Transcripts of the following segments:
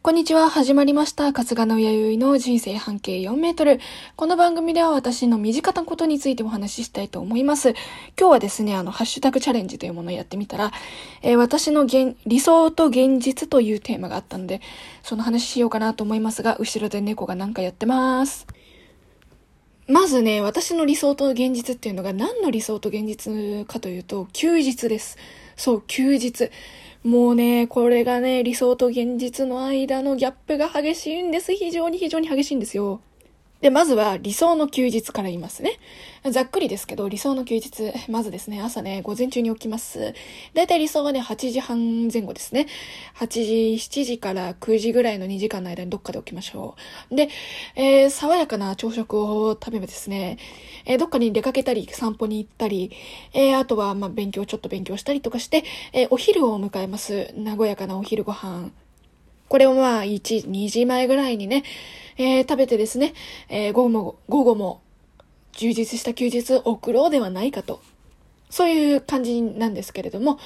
こんにちは。始まりました。春日の弥生の人生半径4メートル。この番組では私の身近なことについてお話ししたいと思います。今日はですね、あの、ハッシュタグチャレンジというものをやってみたら、えー、私の現理想と現実というテーマがあったので、その話しようかなと思いますが、後ろで猫がなんかやってます。まずね、私の理想と現実っていうのが何の理想と現実かというと、休日です。そう、休日。もうね、これがね、理想と現実の間のギャップが激しいんです。非常に非常に激しいんですよ。で、まずは理想の休日から言いますね。ざっくりですけど、理想の休日、まずですね、朝ね、午前中に起きます。だいたい理想はね、8時半前後ですね。8時、7時から9時ぐらいの2時間の間にどっかで起きましょう。で、えー、爽やかな朝食を食べてですね、えー、どっかに出かけたり、散歩に行ったり、えー、あとは、ま、勉強、ちょっと勉強したりとかして、えお昼を迎えます。和やかなお昼ご飯。これをまあ、1、2時前ぐらいにね、えー、食べてですね、えー、午後も、午後も充実した休日を送ろうではないかと。そういう感じなんですけれども、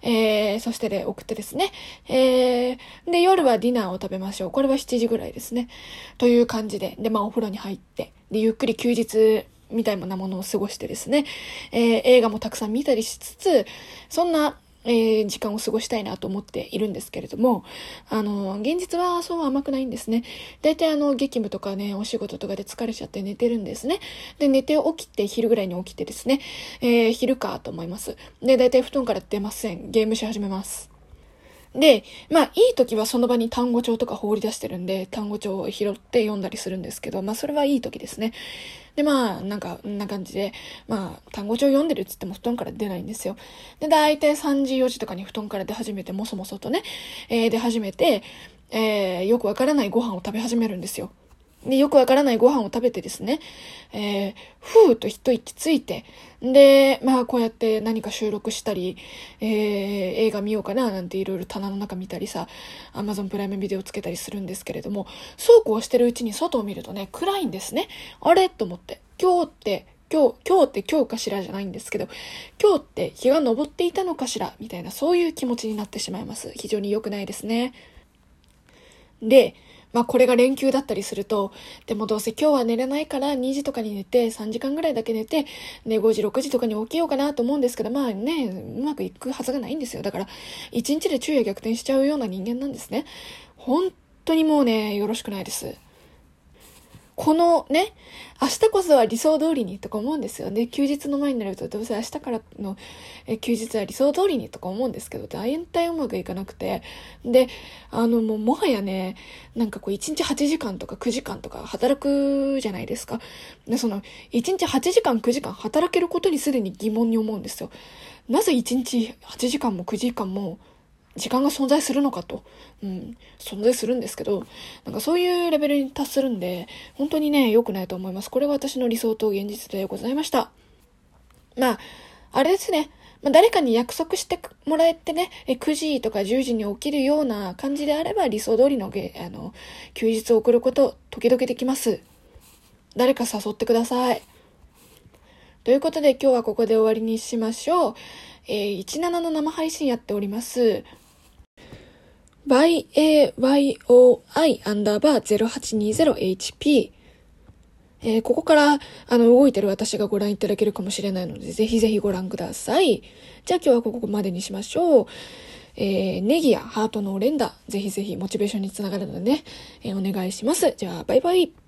えー、そしてで送ってですね、えー、で、夜はディナーを食べましょう。これは7時ぐらいですね。という感じで、で、まあお風呂に入って、で、ゆっくり休日みたいなものを過ごしてですね、えー、映画もたくさん見たりしつつ、そんなえー、時間を過ごしたいなと思っているんですけれども、あの、現実はそう甘くないんですね。大体あの、激務とかね、お仕事とかで疲れちゃって寝てるんですね。で、寝て起きて、昼ぐらいに起きてですね、えー、昼かと思います。で、大体布団から出ません。ゲームし始めます。で、まあ、いい時はその場に単語帳とか放り出してるんで、単語帳を拾って読んだりするんですけど、まあ、それはいい時ですね。で、まあ、なんか、んな感じで、まあ、単語帳読んでるって言っても布団から出ないんですよ。で、大体3時、4時とかに布団から出始めて、もそもそとね、えー、出始めて、えー、よくわからないご飯を食べ始めるんですよ。で、よくわからないご飯を食べてですね、えー、ふーと一息ついて、で、まあこうやって何か収録したり、えー、映画見ようかななんていろいろ棚の中見たりさ、アマゾンプライムビデオつけたりするんですけれども、そうこうしてるうちに外を見るとね、暗いんですね。あれ？と思って。今日って、今日、今日って今日かしらじゃないんですけど、今日って日が昇っていたのかしら？みたいなそういう気持ちになってしまいます。非常に良くないですね。で、まあこれが連休だったりすると、でもどうせ今日は寝れないから2時とかに寝て3時間ぐらいだけ寝て、ね、5時、6時とかに起きようかなと思うんですけど、まあね、うまくいくはずがないんですよ。だから、1日で昼夜逆転しちゃうような人間なんですね。本当にもうね、よろしくないです。このね、明日こそは理想通りにとか思うんですよね。休日の前になるとどうせ明日からの休日は理想通りにとか思うんですけど、大体うまくいかなくて。で、あのもうもはやね、なんかこう1日8時間とか9時間とか働くじゃないですか。で、その1日8時間9時間働けることにすでに疑問に思うんですよ。なぜ1日8時間も9時間も時間が存在するのかと、うん、存在するんですけど、なんかそういうレベルに達するんで、本当にね、良くないと思います。これが私の理想と現実でございました。まあ、あれですね。まあ、誰かに約束してもらえてね、9時とか10時に起きるような感じであれば理想通りのあの休日を送ること、時々できます。誰か誘ってください。ということで今日はここで終わりにしましょう。えー、17の生配信やっております。Byayoi アンダーバー 0820hp えー、ここから、あの、動いてる私がご覧いただけるかもしれないので、ぜひぜひご覧ください。じゃあ今日はここまでにしましょう。えー、ネギやハートの連打、ぜひぜひモチベーションにつながるのでね、えー、お願いします。じゃあ、バイバイ。